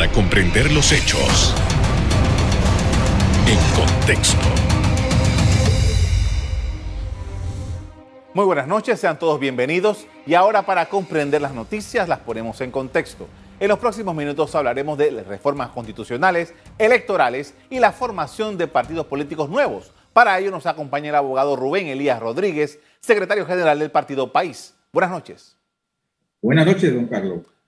para comprender los hechos en contexto. Muy buenas noches, sean todos bienvenidos y ahora para comprender las noticias las ponemos en contexto. En los próximos minutos hablaremos de reformas constitucionales, electorales y la formación de partidos políticos nuevos. Para ello nos acompaña el abogado Rubén Elías Rodríguez, secretario general del partido País. Buenas noches. Buenas noches, don Carlos.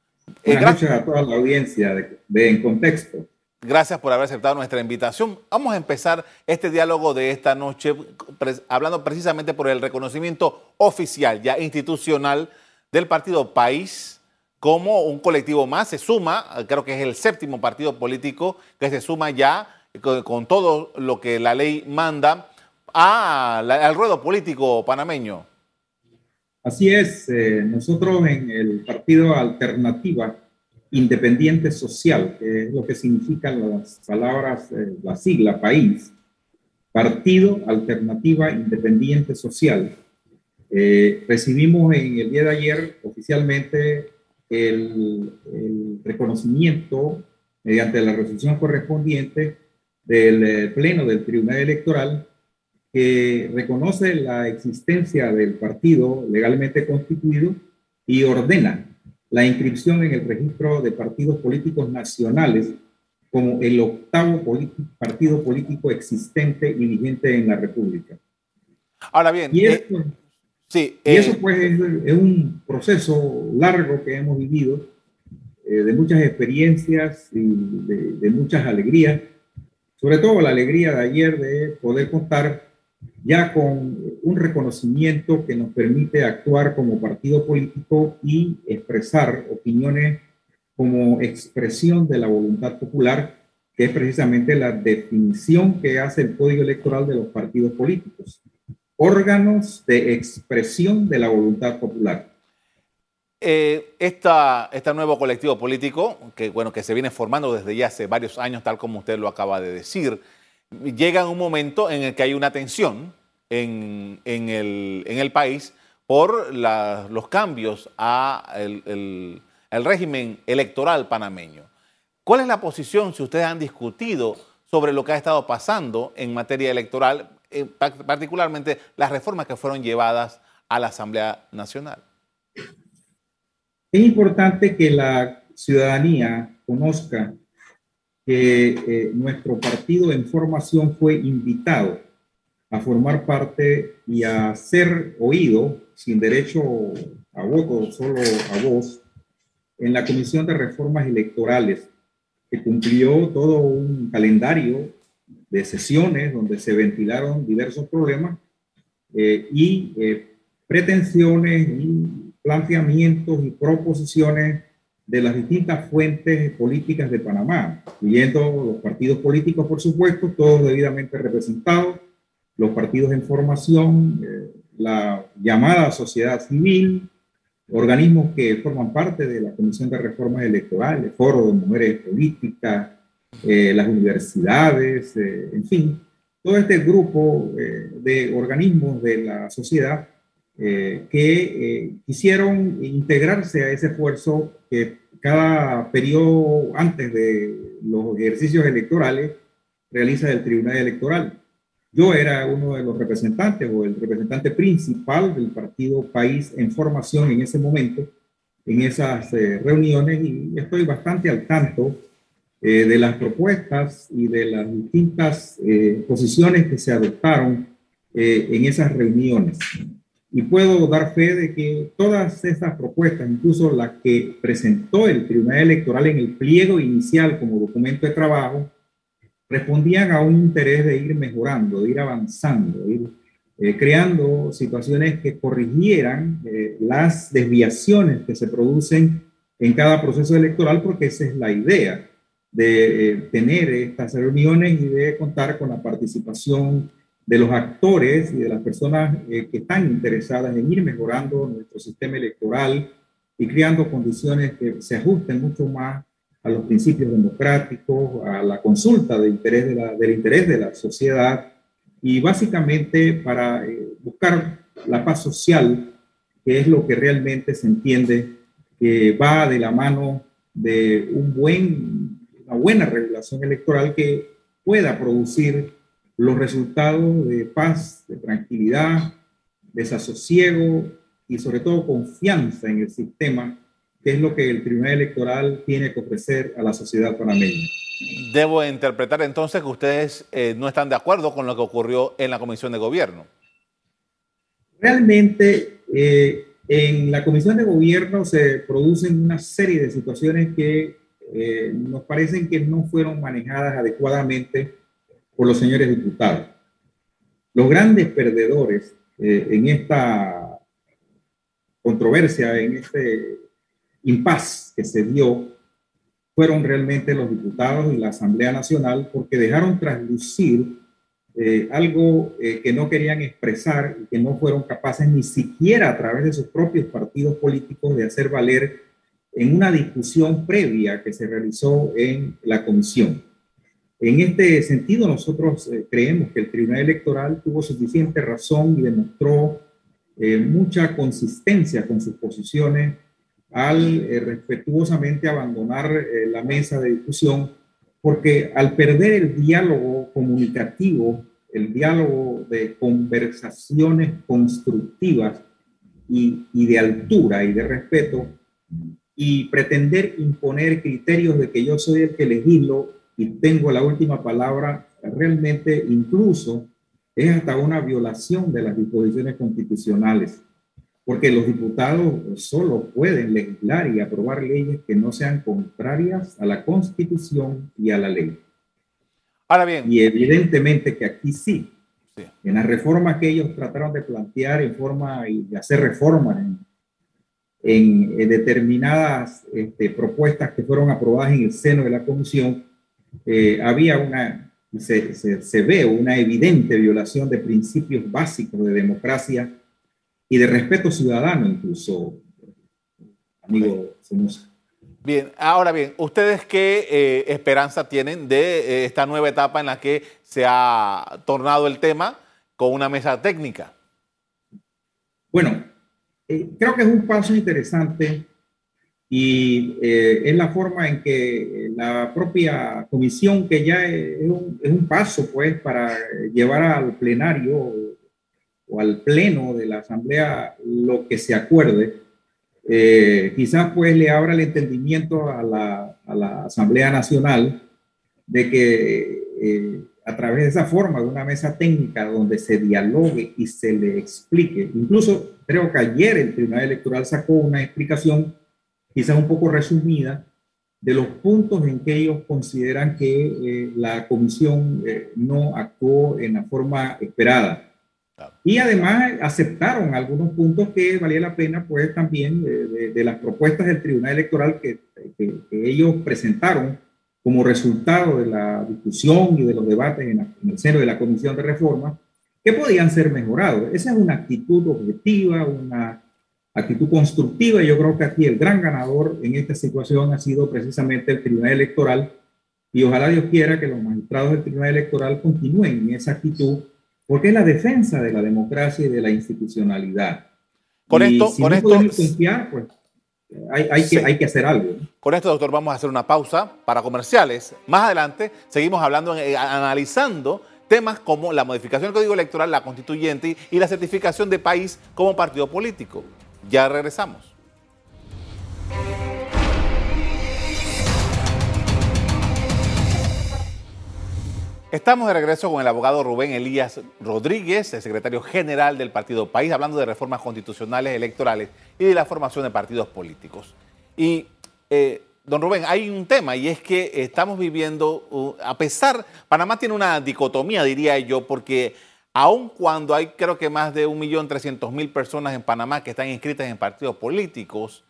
Eh, noches a toda la audiencia de, En Contexto. Gracias por haber aceptado nuestra invitación. Vamos a empezar este diálogo de esta noche hablando precisamente por el reconocimiento oficial, ya institucional, del partido País como un colectivo más. Se suma, creo que es el séptimo partido político que se suma ya con, todo lo que la ley manda al ruedo político panameño. Así es, eh, nosotros en el partido Alternativa Independiente Social, que es lo que significan las palabras, eh, la sigla país, Partido Alternativa Independiente Social. Eh, recibimos en el día de ayer oficialmente el, el reconocimiento mediante la resolución correspondiente del Pleno del Tribunal Electoral que reconoce la existencia del partido legalmente constituido y ordena la inscripción en el registro de partidos políticos nacionales como el octavo partido político existente y vigente en la República. Ahora bien, y, eh, sí, y eso eh, pues es, un proceso largo que hemos vivido, eh, de muchas experiencias y de, de muchas alegrías, sobre todo la alegría de ayer de poder contar ya con un reconocimiento que nos permite actuar como partido político y expresar opiniones como expresión de la voluntad popular, que es precisamente la definición que hace el Código Electoral de los partidos políticos. Órganos de expresión de la voluntad popular. Eh, esta, este nuevo colectivo político, que, bueno, que se viene formando desde ya hace varios años, tal como usted lo acaba de decir, llega un momento en el que hay una tensión en, el, país por los cambios al el, régimen electoral panameño. ¿Cuál es la posición, si ustedes han discutido, sobre lo que ha estado pasando en materia electoral, eh, particularmente las reformas que fueron llevadas a la Asamblea Nacional? Es importante que la ciudadanía conozca que eh, nuestro partido en formación fue invitado a formar parte y a ser oído sin derecho a voto, solo a voz, en la Comisión de Reformas Electorales, que cumplió todo un calendario de sesiones donde se ventilaron diversos problemas eh, y eh, pretensiones y planteamientos y proposiciones de las distintas fuentes políticas de Panamá, incluyendo los partidos políticos, por supuesto, todos debidamente representados, los partidos en formación, eh, la llamada sociedad civil, organismos que forman parte de la Comisión de Reformas Electorales, el Foro de Mujeres Políticas, eh, las universidades, eh, en fin, todo este grupo de organismos de la sociedad eh, que eh, quisieron integrarse a ese esfuerzo que cada periodo antes de los ejercicios electorales realiza el Tribunal Electoral. Yo era uno de los representantes o el representante principal del partido País en formación en ese momento, en esas eh, reuniones, y estoy bastante al tanto de las propuestas y de las distintas posiciones que se adoptaron en esas reuniones. Y puedo dar fe de que todas estas propuestas, incluso las que presentó el Tribunal Electoral en el pliego inicial como documento de trabajo, respondían a un interés de ir mejorando, de ir avanzando, de ir eh, creando situaciones que corrigieran eh, las desviaciones que se producen en cada proceso electoral, porque esa es la idea de eh, tener estas reuniones y de contar con la participación de los actores y de las personas eh, que están interesadas en ir mejorando nuestro sistema electoral y creando condiciones que se ajusten mucho más a los principios democráticos, a la consulta de interés del interés de la sociedad y básicamente para eh, buscar la paz social, que es lo que realmente se entiende que va de la mano de un buen una buena regulación electoral que pueda producir los resultados de paz, de tranquilidad, desasosiego y sobre todo confianza en el sistema, que es lo que el Tribunal Electoral tiene que ofrecer a la sociedad panameña. Debo interpretar entonces que ustedes eh, no están de acuerdo con lo que ocurrió en la Comisión de Gobierno. Realmente, eh, en la Comisión de Gobierno se producen una serie de situaciones que eh, nos parecen que no fueron manejadas adecuadamente por los señores diputados. Los grandes perdedores en esta controversia, en este impas que se dio, fueron realmente los diputados y la Asamblea Nacional porque dejaron traslucir eh, algo eh, que no querían expresar y que no fueron capaces ni siquiera a través de sus propios partidos políticos de hacer valer en una discusión previa que se realizó en la comisión. En este sentido, nosotros eh, creemos que el Tribunal Electoral tuvo suficiente razón y demostró mucha consistencia con sus posiciones al eh, respetuosamente abandonar eh, la mesa de discusión, porque al perder el diálogo comunicativo, el diálogo de conversaciones constructivas y, y de altura y de respeto, y pretender imponer criterios de que yo soy el que legislo y tengo la última palabra, realmente incluso es hasta una violación de las disposiciones constitucionales porque los diputados solo pueden legislar y aprobar leyes que no sean contrarias a la Constitución y a la ley. Ahora bien. Y evidentemente que aquí sí. En las reformas que ellos trataron de plantear en forma y de hacer reformas en, determinadas este, propuestas que fueron aprobadas en el seno de la comisión, eh, había una, se, se ve una evidente violación de principios básicos de democracia y de respeto ciudadano incluso, amigo Somoza. Bien, ahora bien, ¿ustedes qué eh, esperanza tienen de eh, esta nueva etapa en la que se ha tornado el tema con una mesa técnica? Bueno, eh, creo que es un paso interesante y es la forma en que la propia comisión, que ya es un, es un paso pues para llevar al plenario o al pleno de la Asamblea lo que se acuerde, eh, quizás pues le abra el entendimiento a la, a la Asamblea Nacional de que eh, a través de esa forma, de una mesa técnica donde se dialogue y se le explique, incluso creo que ayer el Tribunal Electoral sacó una explicación quizás un poco resumida de los puntos en que ellos consideran que eh, la comisión no actuó en la forma esperada. Y además aceptaron algunos puntos que valía la pena, pues también de, las propuestas del Tribunal Electoral que, que, ellos presentaron como resultado de la discusión y de los debates en, el seno de la Comisión de Reforma, que podían ser mejorados. Esa es una actitud objetiva, una actitud constructiva. Y yo creo que aquí el gran ganador en esta situación ha sido precisamente el Tribunal Electoral. Y ojalá Dios quiera que los magistrados del Tribunal Electoral continúen en esa actitud porque es la defensa de la democracia y de la institucionalidad. Con esto, con esto, confiar, pues hay, que, hay que hacer algo. Con esto, doctor, vamos a hacer una pausa para comerciales. Más adelante seguimos hablando, eh, analizando temas como la modificación del Código Electoral, la constituyente y la certificación de país como partido político. Ya regresamos. Estamos de regreso con el abogado Rubén Elías Rodríguez, el secretario general del Partido País, hablando de reformas constitucionales electorales y de la formación de partidos políticos. Y, eh, don Rubén, hay un tema y es que estamos viviendo, uh, a pesar, Panamá tiene una dicotomía, diría yo, porque aun cuando hay creo que más de 1.300.000 personas en Panamá que están inscritas en partidos políticos,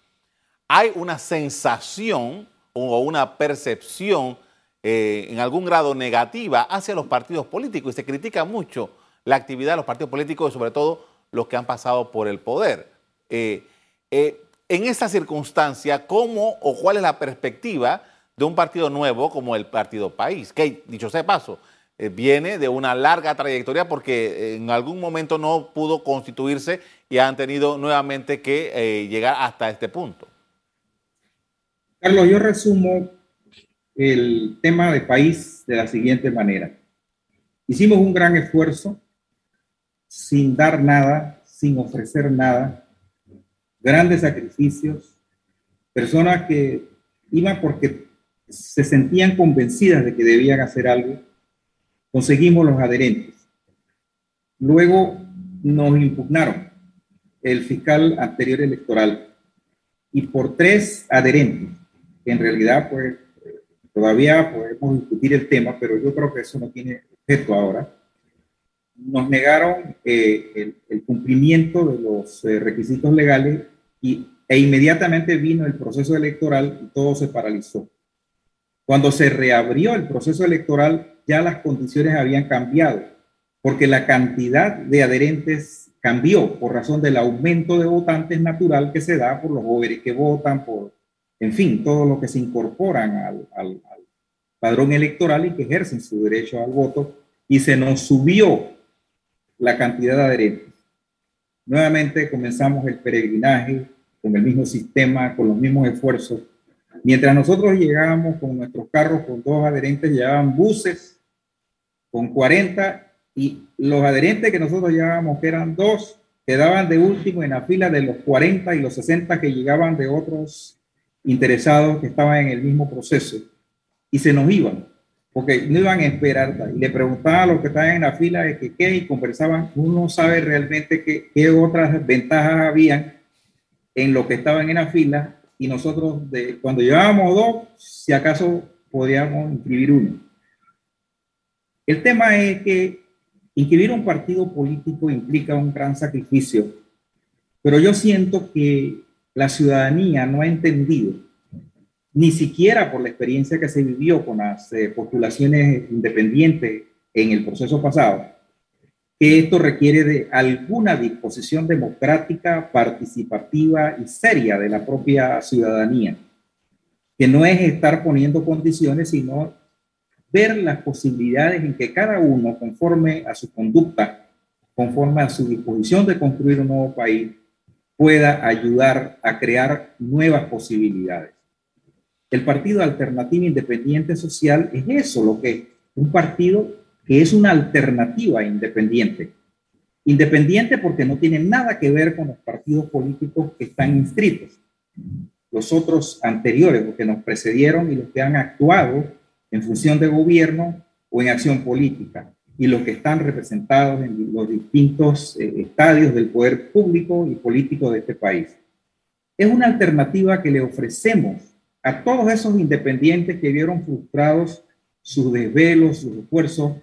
hay una sensación o una percepción eh, en algún grado negativa hacia los partidos políticos y se critica mucho la actividad de los partidos políticos y sobre todo los que han pasado por el poder. Eh, eh, en esa circunstancia, ¿cómo o cuál es la perspectiva de un partido nuevo como el Partido País? Que, dicho sea de paso, viene de una larga trayectoria porque en algún momento no pudo constituirse y han tenido nuevamente que llegar hasta este punto. Carlos, yo resumo el tema de país de la siguiente manera. Hicimos un gran esfuerzo sin dar nada, sin ofrecer nada, grandes sacrificios, personas que iban porque se sentían convencidas de que debían hacer algo, conseguimos los adherentes. Luego nos impugnaron el fiscal anterior electoral y por tres adherentes, en realidad pues todavía podemos discutir el tema, pero yo creo que eso no tiene efecto ahora, nos negaron eh, el, cumplimiento de los eh, requisitos legales y, e inmediatamente vino el proceso electoral y todo se paralizó. Cuando se reabrió el proceso electoral, ya las condiciones habían cambiado, porque la cantidad de adherentes cambió por razón del aumento de votantes natural que se da por los jóvenes que votan, por, en fin, todo lo que se incorporan al, al padrón electoral y que ejercen su derecho al voto, y se nos subió la cantidad de adherentes. Nuevamente comenzamos el peregrinaje con el mismo sistema, con los mismos esfuerzos. Mientras nosotros llegábamos con nuestros carros con dos adherentes, llevaban buses con 40 y los adherentes que nosotros llevábamos, que eran dos, quedaban de último en la fila de los 40 y los 60 que llegaban de otros interesados que estaban en el mismo proceso y se nos iban porque no iban a esperar. Y le preguntaban a los que estaban en la fila de que qué y conversaban. Uno sabe realmente qué, qué otras ventajas habían en lo que estaban en la fila y nosotros de, cuando llevábamos dos, si acaso podíamos inscribir uno. El tema es que inscribir un partido político implica un gran sacrificio, pero yo siento que la ciudadanía no ha entendido ni siquiera por la experiencia que se vivió con las eh, postulaciones independientes en el proceso pasado, que esto requiere de alguna disposición democrática, participativa y seria de la propia ciudadanía, que no es estar poniendo condiciones, sino ver las posibilidades en que cada uno, conforme a su conducta, conforme a su disposición de construir un nuevo país, pueda ayudar a crear nuevas posibilidades. El Partido Alternativo Independiente Social es eso, lo que es un partido que es una alternativa independiente. Independiente porque no tiene nada que ver con los partidos políticos que están inscritos. Los otros anteriores, los que nos precedieron y los que han actuado en función de gobierno o en acción política, y los que están representados en los distintos eh, estadios del poder público y político de este país. Es una alternativa que le ofrecemos a todos esos independientes que vieron frustrados sus desvelos, sus esfuerzos,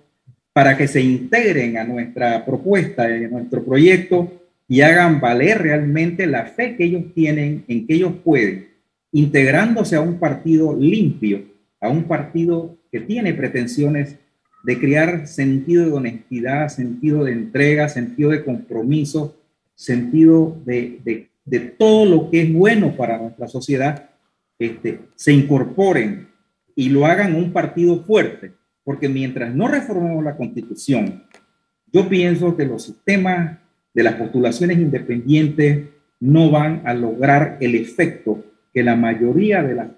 para que se integren a nuestra propuesta, a nuestro proyecto y hagan valer realmente la fe que ellos tienen en que ellos pueden, integrándose a un partido limpio, a un partido que tiene pretensiones de crear sentido de honestidad, sentido de entrega, sentido de compromiso, sentido de, de, de todo lo que es bueno para nuestra sociedad este, se incorporen y lo hagan un partido fuerte, porque mientras no reformemos la constitución, yo pienso que los sistemas de las postulaciones independientes no van a lograr el efecto que la mayoría de,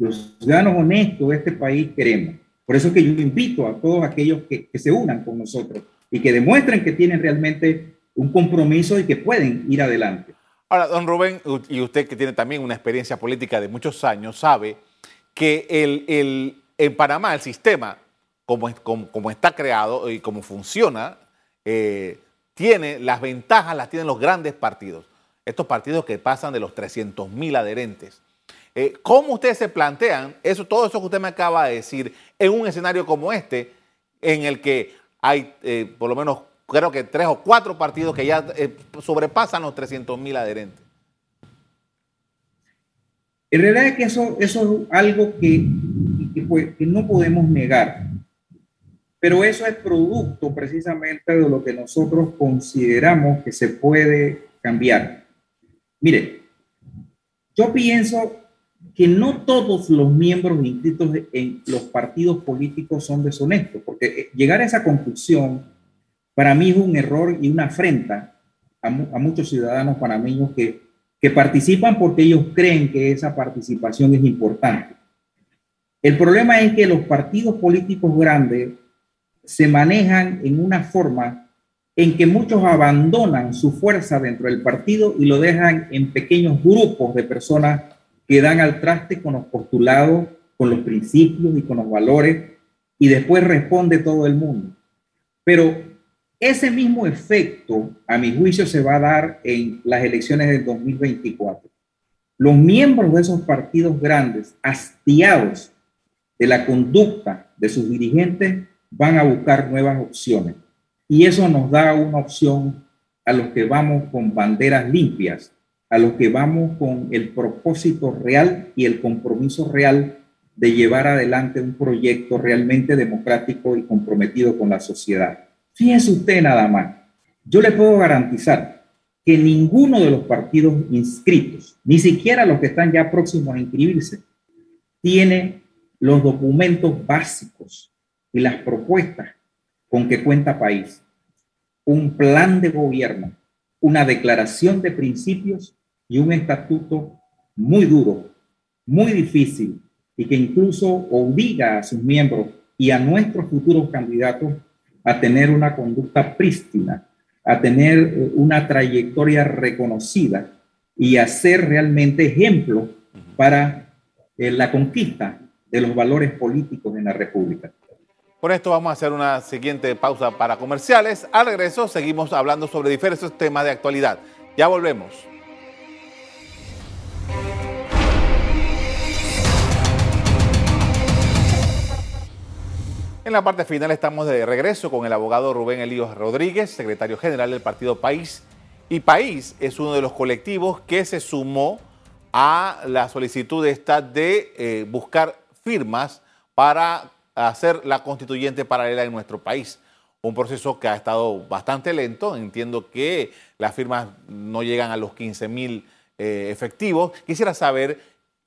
los ciudadanos honestos de este país queremos. Por eso es que yo invito a todos aquellos que, que se unan con nosotros y que demuestren que tienen realmente un compromiso y que pueden ir adelante. Ahora, don Rubén, y usted que tiene también una experiencia política de muchos años, sabe que el, en Panamá el sistema, como, está creado y como funciona, eh, tiene las ventajas, las tienen los grandes partidos. Estos partidos que pasan de los 300 mil adherentes. Eh, ¿Cómo ustedes se plantean eso, todo eso que usted me acaba de decir en un escenario como este, en el que hay eh, por lo menos creo que tres o cuatro partidos que ya sobrepasan los 300 mil adherentes. En realidad es que eso, eso es algo que, pues, que, no podemos negar, pero eso es producto precisamente de lo que nosotros consideramos que se puede cambiar. Mire, yo pienso que no todos los miembros inscritos en los partidos políticos son deshonestos, porque eh, llegar a esa conclusión para mí es un error y una afrenta a, muchos ciudadanos panameños que, que participan porque ellos creen que esa participación es importante. El problema es que los partidos políticos grandes se manejan en una forma en que muchos abandonan su fuerza dentro del partido y lo dejan en pequeños grupos de personas que dan al traste con los postulados, con los principios y con los valores y después responde todo el mundo. Pero ese mismo efecto, a mi juicio, se va a dar en las elecciones del 2024. Los miembros de esos partidos grandes, hastiados de la conducta de sus dirigentes, van a buscar nuevas opciones. Y eso nos da una opción a los que vamos con banderas limpias, a los que vamos con el propósito real y el compromiso real de llevar adelante un proyecto realmente democrático y comprometido con la sociedad. Fíjense usted nada más, yo le puedo garantizar que ninguno de los partidos inscritos, ni siquiera los que están ya próximos a inscribirse, tiene los documentos básicos y las propuestas con que cuenta país. Un plan de gobierno, una declaración de principios y un estatuto muy duro, muy difícil y que incluso obliga a sus miembros y a nuestros futuros candidatos a tener una conducta prístina, a tener eh, una trayectoria reconocida y a ser realmente ejemplo para eh, la conquista de los valores políticos en la República. Por esto vamos a hacer una siguiente pausa para comerciales. Al regreso seguimos hablando sobre diferentes temas de actualidad. Ya volvemos. En la parte final estamos de regreso con el abogado Rubén Elíos Rodríguez, secretario general del partido País. Y País es uno de los colectivos que se sumó a la solicitud esta de eh, buscar firmas para hacer la constituyente paralela en nuestro país. Un proceso que ha estado bastante lento. Entiendo que las firmas no llegan a los 15 mil eh, efectivos. Quisiera saber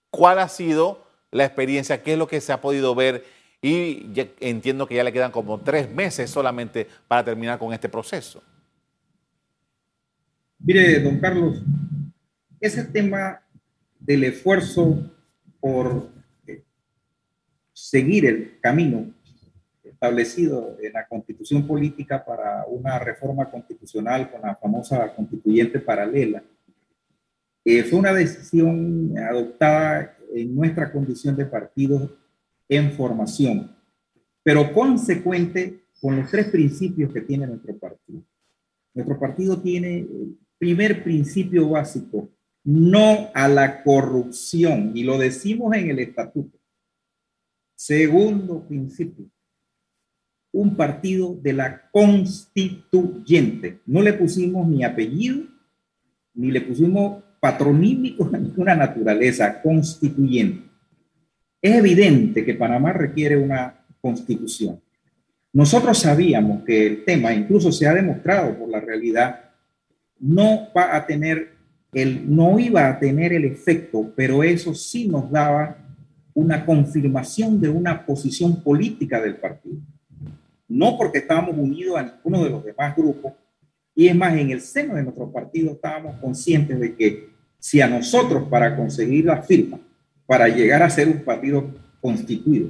cuál ha sido la experiencia, qué es lo que se ha podido ver y entiendo que ya le quedan como tres meses solamente para terminar con este proceso. Mire, don Carlos, ese tema del esfuerzo por seguir el camino establecido en la constitución política para una reforma constitucional con la famosa constituyente paralela, eh, fue una decisión adoptada en nuestra condición de partido en formación, pero consecuente con los tres principios que tiene nuestro partido. Nuestro partido tiene el primer principio básico, no a la corrupción, y lo decimos en el estatuto. Segundo principio, un partido de la constituyente. No le pusimos ni apellido, ni le pusimos patronímico a ninguna naturaleza, constituyente. Es evidente que Panamá requiere una constitución. Nosotros sabíamos que el tema, incluso se ha demostrado por la realidad, no va a tener el, no iba a tener el efecto, pero eso sí nos daba una confirmación de una posición política del partido. No porque estábamos unidos a ninguno de los demás grupos, y es más, en el seno de nuestro partido estábamos conscientes de que si a nosotros para conseguir la firma para llegar a ser un partido constituido.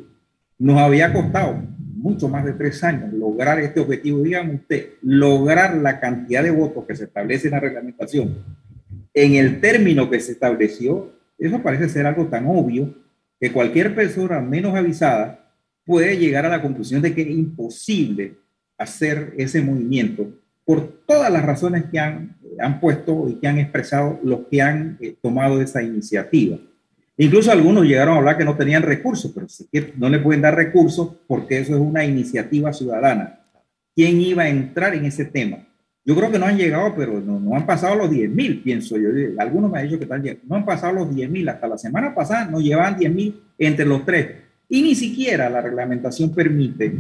Nos había costado mucho más de tres años lograr este objetivo. Dígame usted, lograr la cantidad de votos que se establece en la reglamentación en el término que se estableció, eso parece ser algo tan obvio que cualquier persona menos avisada puede llegar a la conclusión de que es imposible hacer ese movimiento por todas las razones que han, han puesto y que han expresado los que han eh, tomado esa iniciativa. Incluso algunos llegaron a hablar que no tenían recursos, pero no le pueden dar recursos porque eso es una iniciativa ciudadana. ¿Quién iba a entrar en ese tema? Yo creo que no han llegado, pero no, han pasado los 10 mil, pienso yo. Algunos me han dicho que están No han pasado los 10 mil. Hasta la semana pasada no llevaban 10 mil entre los tres. Y ni siquiera la reglamentación permite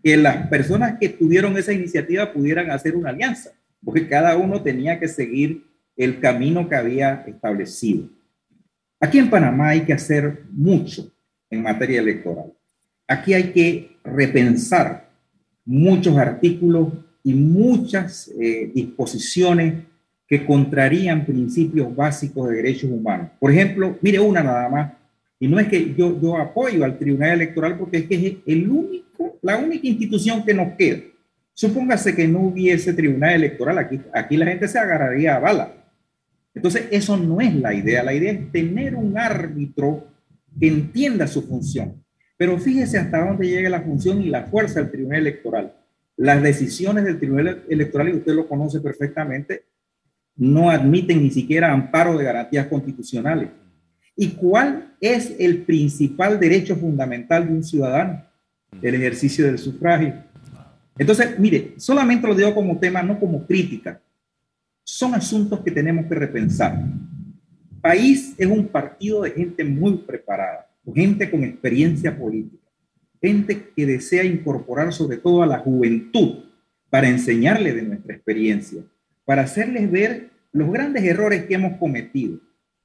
que las personas que tuvieron esa iniciativa pudieran hacer una alianza, porque cada uno tenía que seguir el camino que había establecido. Aquí en Panamá hay que hacer mucho en materia electoral. Aquí hay que repensar muchos artículos y muchas eh, disposiciones que contrarían principios básicos de derechos humanos. Por ejemplo, mire una nada más, Y no es que yo, yo apoyo al Tribunal Electoral porque es que es el único, la única institución que nos queda. Supóngase que no hubiese Tribunal Electoral, aquí, aquí la gente se agarraría a bala. Entonces, eso no es la idea. La idea es tener un árbitro que entienda su función. Pero fíjese hasta dónde llega la función y la fuerza del Tribunal Electoral. Las decisiones del Tribunal Electoral, y usted lo conoce perfectamente, no admiten ni siquiera amparo de garantías constitucionales. ¿Y cuál es el principal derecho fundamental de un ciudadano? El ejercicio del sufragio. Entonces, mire, solamente lo digo como tema, no como crítica. Son asuntos que tenemos que repensar. País es un partido de gente muy preparada, gente con experiencia política, que desea incorporar sobre todo a la juventud para enseñarle de nuestra experiencia para hacerles ver los grandes errores que hemos cometido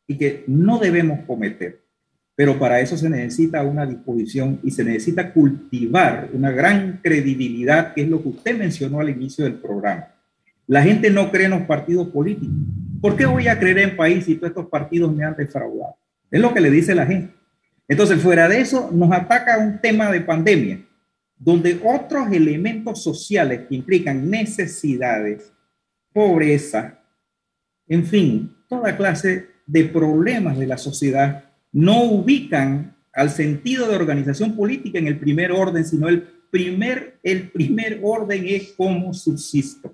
y que no debemos cometer. Pero para eso se necesita una disposición y se necesita cultivar una gran credibilidad, que es lo que usted mencionó al inicio del programa. La gente no cree en los partidos políticos. ¿Por qué voy a creer en país si todos estos partidos me han defraudado? Es lo que le dice la gente. Entonces, fuera de eso, nos ataca un tema de pandemia, donde otros elementos sociales que implican necesidades, pobreza, en fin, toda clase de problemas de la sociedad no ubican al sentido de organización política en el primer orden, sino el primer, el primer orden es cómo subsisto.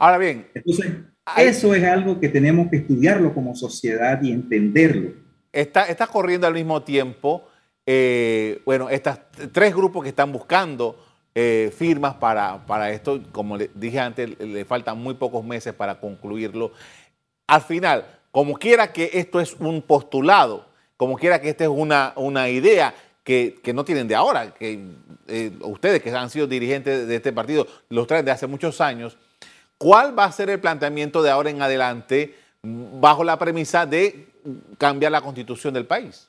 Ahora bien, entonces eso es algo que tenemos que estudiarlo como sociedad y entenderlo. Está, corriendo al mismo tiempo, eh, bueno, estos tres grupos que están buscando eh, firmas para, para esto. Como le dije antes, le faltan muy pocos meses para concluirlo. Al final, como quiera que esto es un postulado, como quiera que esta es una, una idea que, que, no tienen de ahora, que eh, ustedes que han sido dirigentes de este partido los traen de hace muchos años, ¿cuál va a ser el planteamiento de ahora en adelante bajo la premisa de cambiar la constitución del país?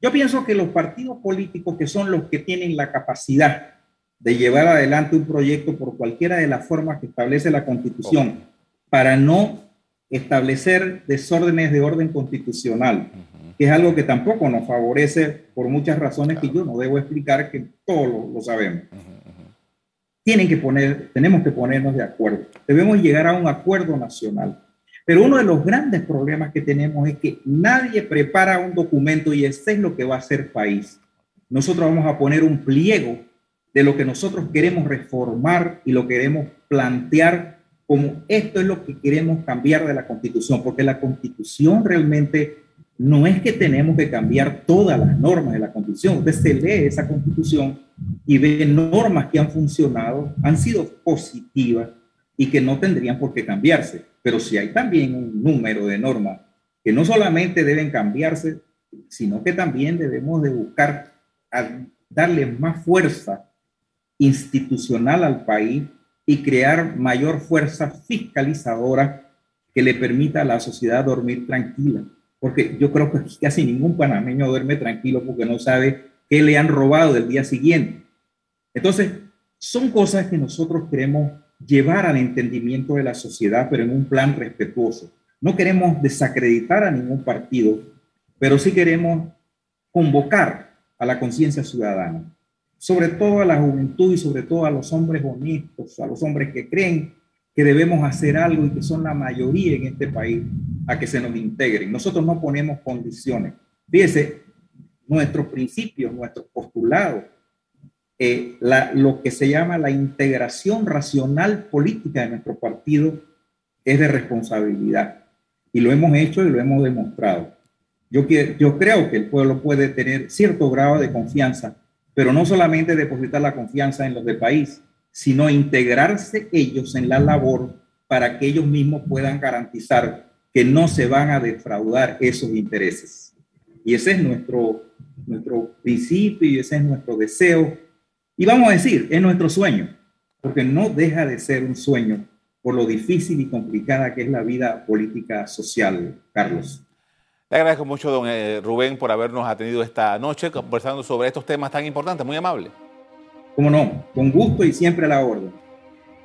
Yo pienso que los partidos políticos que son los que tienen la capacidad de llevar adelante un proyecto por cualquiera de las formas que establece la constitución para no establecer desórdenes de orden constitucional, que es algo que tampoco nos favorece por muchas razones que yo no debo explicar, que todos lo, sabemos. Tienen que poner, tenemos que ponernos de acuerdo. Debemos llegar a un acuerdo nacional. Pero uno de los grandes problemas que tenemos es que nadie prepara un documento y este es lo que va a ser país. Nosotros vamos a poner un pliego de lo que nosotros queremos reformar y lo queremos plantear como esto es lo que queremos cambiar de la constitución, porque la constitución realmente no es que tenemos que cambiar todas las normas de la constitución. Usted se lee esa constitución y ve normas que han funcionado, han sido positivas y que no tendrían por qué cambiarse. Pero si hay también un número de normas que no solamente deben cambiarse, sino que también debemos de buscar darle más fuerza institucional al país y crear mayor fuerza fiscalizadora que le permita a la sociedad dormir tranquila. Porque yo creo que casi ningún panameño duerme tranquilo porque no sabe qué le han robado el día siguiente. Entonces, son cosas que nosotros queremos llevar al entendimiento de la sociedad, pero en un plan respetuoso. No queremos desacreditar a ningún partido, pero sí queremos convocar a la conciencia ciudadana, sobre todo a la juventud y sobre todo a los hombres honestos, a los hombres que creen que debemos hacer algo y que son la mayoría en este país, a que se nos integren. Nosotros no ponemos condiciones. Fíjese, nuestros principios, nuestros postulados, eh, lo que se llama la integración racional política de nuestro partido es de responsabilidad. Y lo hemos hecho y lo hemos demostrado. Yo, yo creo que el pueblo puede tener cierto grado de confianza, pero no solamente depositar la confianza en los del país, sino integrarse ellos en la labor para que ellos mismos puedan garantizar que no se van a defraudar esos intereses. Y ese es nuestro, nuestro principio y ese es nuestro deseo y vamos a decir, es nuestro sueño, porque no deja de ser un sueño por lo difícil y complicada que es la vida política social, Carlos. Le agradezco mucho, don eh, Rubén, por habernos atendido esta noche conversando sobre estos temas tan importantes. Muy amable. Cómo no, con gusto y siempre a la orden.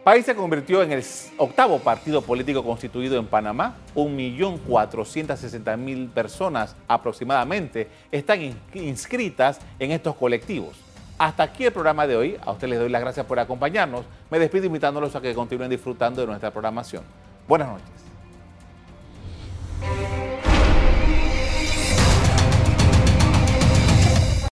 país se convirtió en el octavo partido político constituido en Panamá. 1.460.000 personas aproximadamente están inscritas en estos colectivos. Hasta aquí el programa de hoy. A ustedes les doy las gracias por acompañarnos. Me despido invitándolos a que continúen disfrutando de nuestra programación. Buenas noches.